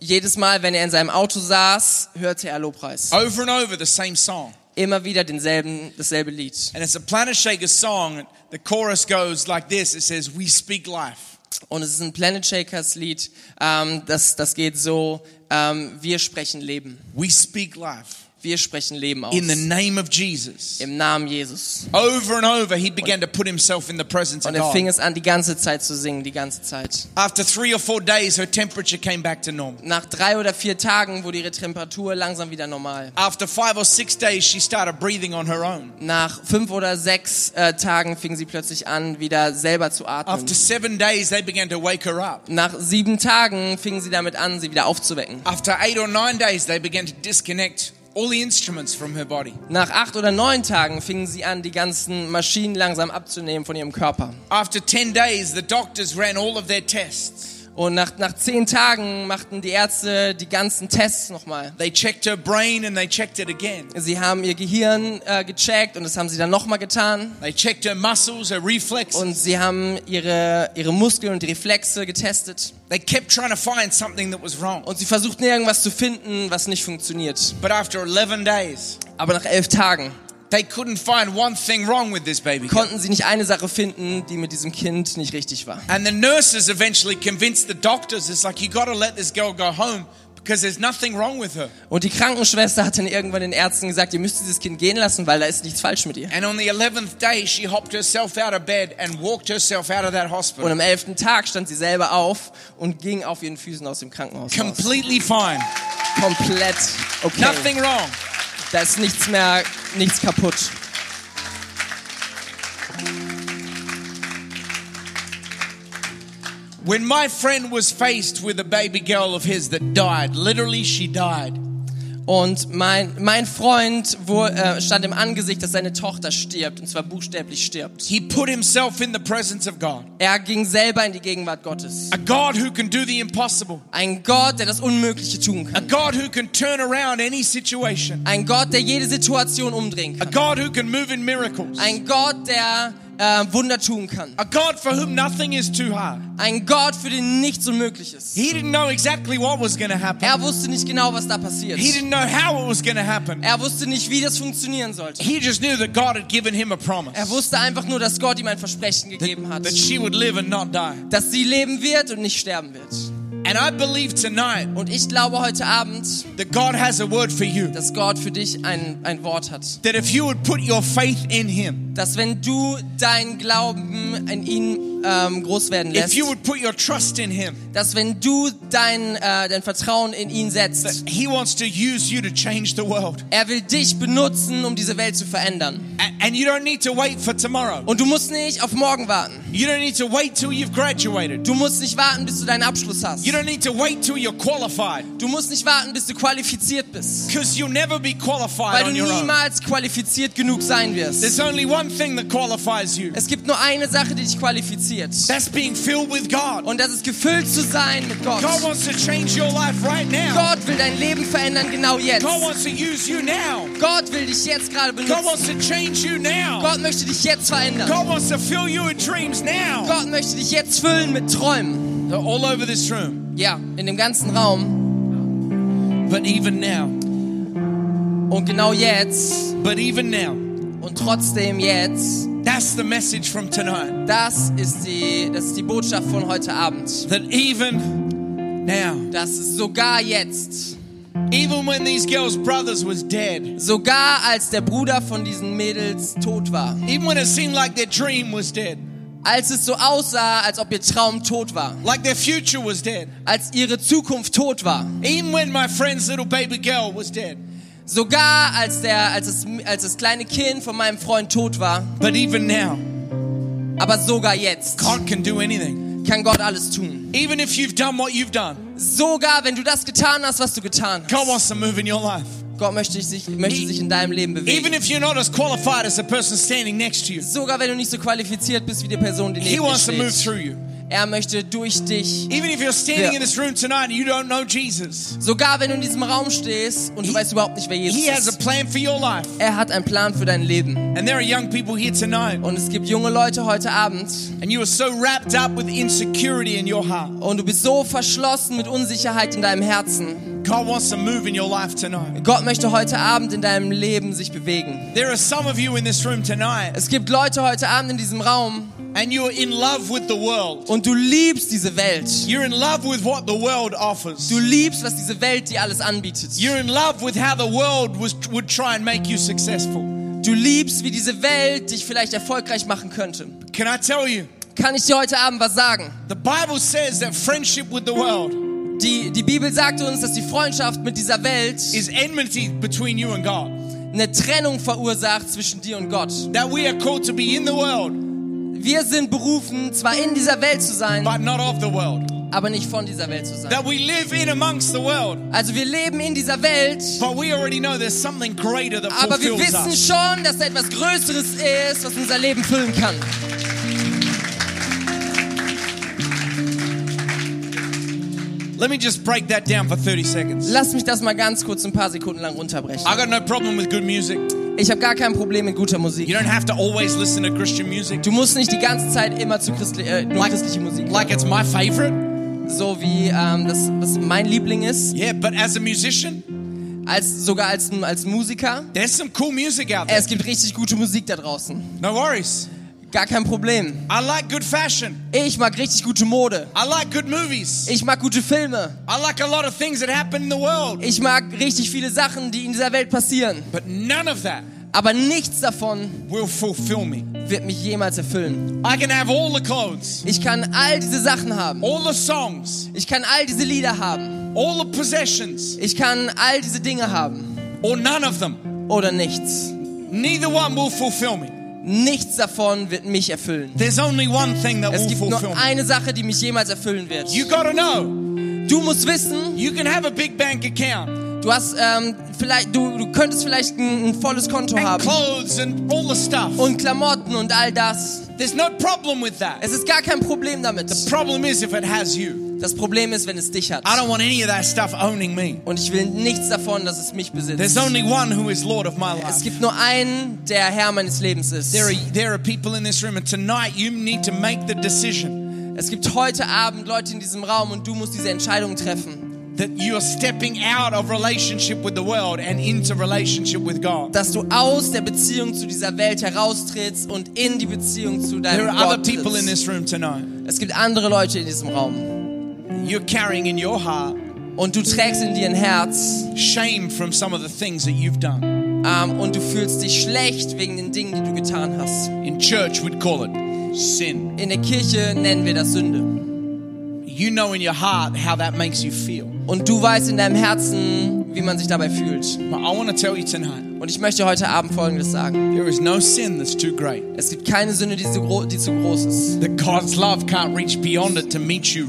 Jedes Mal, wenn er in seinem Auto saß, hörte er Lobpreis. Over and over the same song. Immer wieder denselben, dasselbe Lied. And it's a Planet Shaker song. The chorus goes like this. It says, we speak life. Und es ist ein Planet Shakers Lied, ähm, das, das geht so, ähm, wir sprechen Leben. We speak life. Wir sprechen Leben aus. In the name of Jesus. Im Namen Jesus. Over and over, he began to put himself in the presence of Und er fing God. es an, die ganze Zeit zu singen, die ganze Zeit. After three or four days, her temperature came back to normal. Nach drei oder vier Tagen wurde ihre Temperatur langsam wieder normal. After five or six days, she started breathing on her own. Nach fünf oder sechs äh, Tagen fing sie plötzlich an, wieder selber zu atmen. After seven days, they began to wake her up. Nach sieben Tagen fingen sie damit an, sie wieder aufzuwecken. After eight or nine days, they began to disconnect all the instruments from her body. Nach acht oder neun Tagen fingen sie an, die ganzen Maschinen langsam abzunehmen von ihrem Körper. After 10 days, the doctors ran all of their tests. Und nach, nach zehn Tagen machten die Ärzte die ganzen Tests nochmal. They checked her brain and they checked it again. Sie haben ihr Gehirn äh, gecheckt und das haben sie dann nochmal getan. They checked her muscles, her reflexes. Und sie haben ihre, ihre Muskeln und die Reflexe getestet. They kept trying to find something that was wrong. Und sie versuchten irgendwas zu finden, was nicht funktioniert. But after 11 days, Aber nach elf Tagen they couldn't find one thing wrong with this baby girl. konnten sie nicht eine Sache finden, die mit diesem Kind nicht richtig war. And the nurses eventually convinced the doctors, it's like, you got to let this girl go home because there's nothing wrong with her. Und die Krankenschwester hat dann irgendwann den Ärzten gesagt, ihr müsst dieses Kind gehen lassen, weil da ist nichts falsch mit ihr. And on the 11th day, she hopped herself out of bed and walked herself out of that Und am elften Tag stand sie selber auf und ging auf ihren Füßen aus dem Krankenhaus raus. Completely fine. Komplett okay. Nothing wrong. Da ist nichts mehr, nichts kaputt. When my friend was faced with a baby girl of his that died, literally she died. Und mein, mein Freund wo, äh, stand im Angesicht, dass seine Tochter stirbt, und zwar buchstäblich stirbt. He put himself in the presence of God. Er ging selber in die Gegenwart Gottes. A God who can do the impossible. Ein Gott, der das Unmögliche tun A kann. God who can turn around any situation. Ein Gott, der jede Situation umdrehen A kann. God who can move in miracles. Ein Gott, der äh, Wunder tun kann. A God for whom nothing is too hard. Ein Gott, für den nichts unmöglich ist. He didn't know exactly what was happen. Er wusste nicht genau, was da passiert. He didn't know how it was happen. Er wusste nicht, wie das funktionieren sollte. He just knew that God had given him a promise Er wusste einfach nur, dass Gott ihm ein Versprechen gegeben hat, that she would live and not die. dass sie leben wird und nicht sterben wird. And I believe tonight Und ich glaube heute Abend, that God has a word for you. dass Gott für dich ein, ein Wort hat. That if you would put your faith in Him, Dass wenn du deinen Glauben in ihn ähm, groß werden if lässt, you would put your trust in Him, dass wenn du dein, äh, dein Vertrauen in ihn setzt, He wants to use you to change the world. er will dich benutzen, um diese Welt zu verändern. And you don't need to wait for tomorrow. Und du musst nicht auf morgen warten. You don't need to wait till you've graduated. Du musst nicht warten, bis du deinen Abschluss hast. You don't need to wait till you're qualified. Du musst nicht warten, bis du qualifiziert bist. Because you'll never be qualified Weil du niemals qualifiziert genug sein wirst. There's only one thing that qualifies you. Es gibt nur eine Sache, die dich qualifiziert. That's being filled with God. Und das ist gefüllt zu sein mit Gott. God wants to change your life right now. Gott will dein Leben verändern genau jetzt. God wants to use you now. Gott will dich jetzt gerade God benutzen. wants to change you now. Gott möchte dich jetzt verändern. God wants to fill you with dreams now. Gott möchte dich jetzt füllen mit Träumen. They're all over this room. Ja, in dem ganzen Raum. But even now, Und genau jetzt but even now, und trotzdem jetzt, that's the message from tonight. das ist die, das ist die Botschaft von heute Abend. That even now, Dass sogar jetzt, even when these girls' brothers was dead, sogar als der Bruder von diesen Mädels tot war, even when it seemed like their dream was dead, als es so aussah, als ob ihr Traum tot war, like their future was dead, als ihre Zukunft tot war, even when my friend's little baby girl was dead, sogar als, der, als, das, als das kleine Kind von meinem Freund tot war, but even now, aber sogar jetzt God can do anything. kann Gott alles tun. Even if you've done what you've done, Sogar wenn du das getan hast, was du getan God hast. wants to move in your life. Gott möchte sich, möchte sich in deinem Leben Even bewegen. if you're not as qualified as the person standing next to you, Sogar wenn du nicht so qualifiziert bist wie die Person, die neben dir wants to move steht. through you. Er möchte durch dich. Even if you're standing in this room tonight and you don't know Jesus, Sogar wenn du in diesem Raum stehst und du He- weißt überhaupt nicht, wer Jesus He has a ist. plan for your life. Er hat einen Plan für dein Leben. And there are young people here tonight, Und es gibt junge Leute heute Abend and you are so wrapped up with insecurity in your heart. und du bist so verschlossen mit Unsicherheit in deinem Herzen. God wants to move in your life tonight. Gott möchte heute Abend in deinem Leben sich bewegen. There are some of you in this room tonight, Es gibt Leute heute Abend in diesem Raum and you're in love with the world. und du liebst diese Welt. You're in love with what the world offers. Du liebst, was diese Welt dir alles anbietet. You're in love with how the world was, would try and make you successful. Du liebst, wie diese Welt dich vielleicht erfolgreich machen könnte. Can I tell you? Kann ich dir heute Abend was sagen? The Bible says that friendship with the world Die, die Bibel sagt uns, dass die Freundschaft mit dieser Welt is enmity between you and God. eine Trennung verursacht zwischen dir und Gott. That we are called to be in the world, Wir sind berufen, zwar in dieser Welt zu sein, but not of the world. aber nicht von dieser Welt zu sein. That we live in amongst the world, Also wir leben in dieser Welt, but we already know there's something greater that aber wir wissen schon, dass da etwas Größeres ist, was unser Leben füllen kann. Let me just break that down for 30 seconds. Lass mich das mal ganz kurz ein paar Sekunden lang runterbrechen. I got no problem with good music. Ich habe gar kein Problem mit guter You Musik. don't have to always listen to Christian music. Du musst nicht die ganze Zeit immer zu Christli äh, nur Like- christliche Musik Like it's my favorite. so wie ähm, das was mein Liebling ist, Yeah, but as a musician, als sogar als als Musiker. there's some cool music out there. Es gibt richtig gute Musik da draußen. No worries. Gar kein Problem. I like good fashion. Ich mag richtig gute Mode. I like good movies. Ich mag gute Filme. I like a lot of things that happen in the world. Ich mag richtig viele Sachen, die in dieser Welt passieren. But none of that Aber nichts davon will fulfill me. wird mich jemals erfüllen. I can have all the clothes, Ich kann all diese Sachen haben. all the songs, Ich kann all diese Lieder haben. all the possessions, Ich kann all diese Dinge haben. or none of them. Oder nichts. Neither one will fulfill me. Nichts davon wird mich erfüllen. There's only one thing that Es gibt nur eine Sache, die mich jemals erfüllen wird. Du musst wissen, you can have a big bank account du hast ähm, vielleicht, du, du könntest vielleicht ein, ein volles Konto and haben clothes and all the stuff. und Klamotten und all das. There's no problem with that. Es ist gar kein Problem damit. The problem is if it has you. Das Problem ist, wenn es dich hat. I don't want any of that stuff owning me. Und ich will nichts davon, dass es mich There's besitzt. only one who is Lord of my Es life. gibt nur einen, der Herr meines Lebens ist. There are, there are people in this room, and tonight you need to make the decision Es gibt heute Abend Leute in diesem Raum und du musst diese Entscheidung treffen, that you are stepping out of relationship with the world and into relationship with God. dass du aus der Beziehung zu dieser Welt heraustrittst und in die Beziehung zu There deinem are other Gott people in this room tonight. Es gibt andere Leute in diesem Raum You're carrying in your heart und du trägst in dir ein Herz shame from some of the things that you've done. ähm, und du fühlst dich schlecht wegen den Dingen, die du getan hast. In church, we'd call it sin. In der Kirche nennen wir das Sünde. You know in your heart how that makes you feel. Und du weißt in deinem Herzen, wie man sich dabei fühlt. But I want to tell you tonight Und ich möchte heute Abend Folgendes sagen. there is no sin that's too great. Es gibt keine Sünde, die, so gro die zu groß ist. That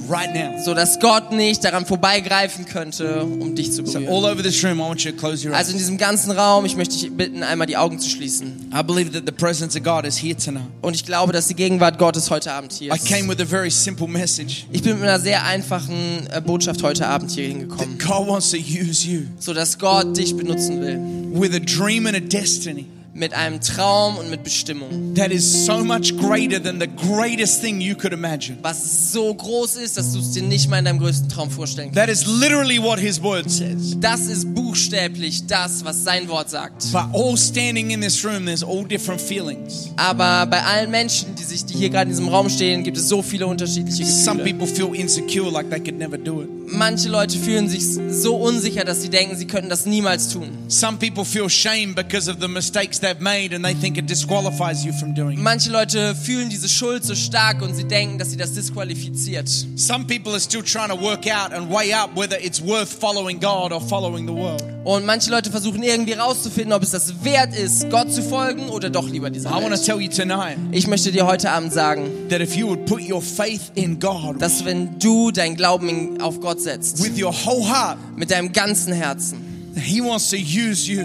right. So dass Gott nicht daran vorbeigreifen könnte, um dich zu berühren. room. Also in diesem ganzen Raum, ich möchte dich bitten, einmal die Augen zu schließen. I believe that the presence of God is here tonight. Und ich glaube, dass die Gegenwart Gottes heute Abend hier I ist. came with a very simple message Ich bin mit einer sehr einfachen äh, Botschaft heute Abend hier that hingekommen. God wants to use you So dass Gott dich benutzen will. with a dream and a destiny Mit einem Traum und mit Bestimmung. that is so much greater than the greatest thing you could imagine. Was so groß ist, dass du es dir nicht mal in deinem größten Traum vorstellen kannst. That is literally what His Word says. Das ist buchstäblich das, was sein Wort sagt. But all standing in this room, there's all different feelings. Aber bei allen Menschen, die sich, die hier gerade in diesem Raum stehen, gibt es so viele unterschiedliche Some Gefühle. people feel insecure, like they could never do it. Manche Leute fühlen sich so unsicher, dass sie denken, sie könnten das niemals tun. Some people feel shame because of the mistakes they've made and they think it disqualifies you from doing it. Manche Leute fühlen diese Schuld so stark und sie denken, dass sie das disqualifiziert. Some people are still trying to work out and weigh up whether it's worth following God or following the world. Und manche Leute versuchen irgendwie rauszufinden, ob es das wert ist, Gott zu folgen oder doch lieber dieser I want to Welt. tell you tonight Ich möchte dir heute Abend sagen, that if you would put your faith in God dass wenn du dein Glauben auf Gott setzt, with your whole heart, mit deinem ganzen Herzen, He wants to use you.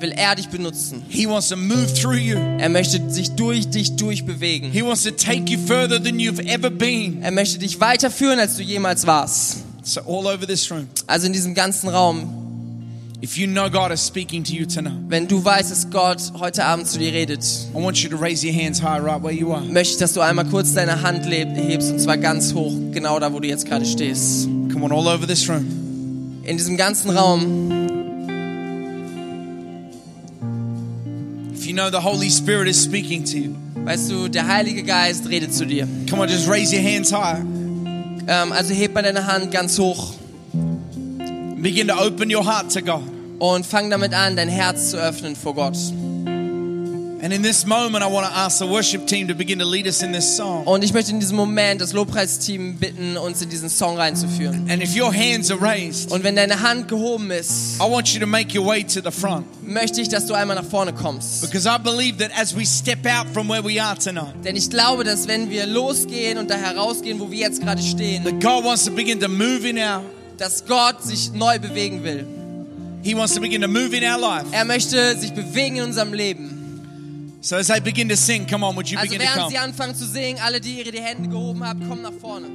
will er dich benutzen. He wants to move through you. Er möchte sich durch dich durchbewegen. He wants to take you further than you've ever been. Er möchte dich weiterführen, als du jemals warst. So all over this room, Also in diesem ganzen Raum, if you know God is speaking to you tonight, wenn du weißt, dass Gott heute Abend zu dir redet, I want you to raise your hands high right where you are. möchte ich, dass du einmal kurz deine Hand hebst und zwar ganz hoch, genau da, wo du jetzt gerade stehst. Come on, all over this room. In diesem ganzen Raum, If you know the Holy Spirit is speaking to you, weißt du, der Heilige Geist redet zu dir. come on, just raise your hands high. Ähm, also heb mal deine Hand ganz hoch Begin to open your heart to God. und fang damit an, dein Herz zu öffnen vor Gott. Und ich möchte in diesem Moment das Lobpreisteam bitten, uns in diesen Song reinzuführen. And if your hands are raised, Und wenn deine Hand gehoben ist, I want you to make your way to the front. möchte ich, dass du einmal nach vorne kommst. Because I believe that as we step out from where we are tonight, Denn ich glaube, dass wenn wir losgehen und da herausgehen, wo wir jetzt gerade stehen, that God wants to begin to move in our, dass Gott sich neu bewegen will. He wants to begin to move in our life. Er möchte sich bewegen in unserem Leben. So as they begin to sing, come on, would you Also begin to während come? sie anfangen zu singen, alle, die ihre die Hände gehoben haben, kommen nach vorne.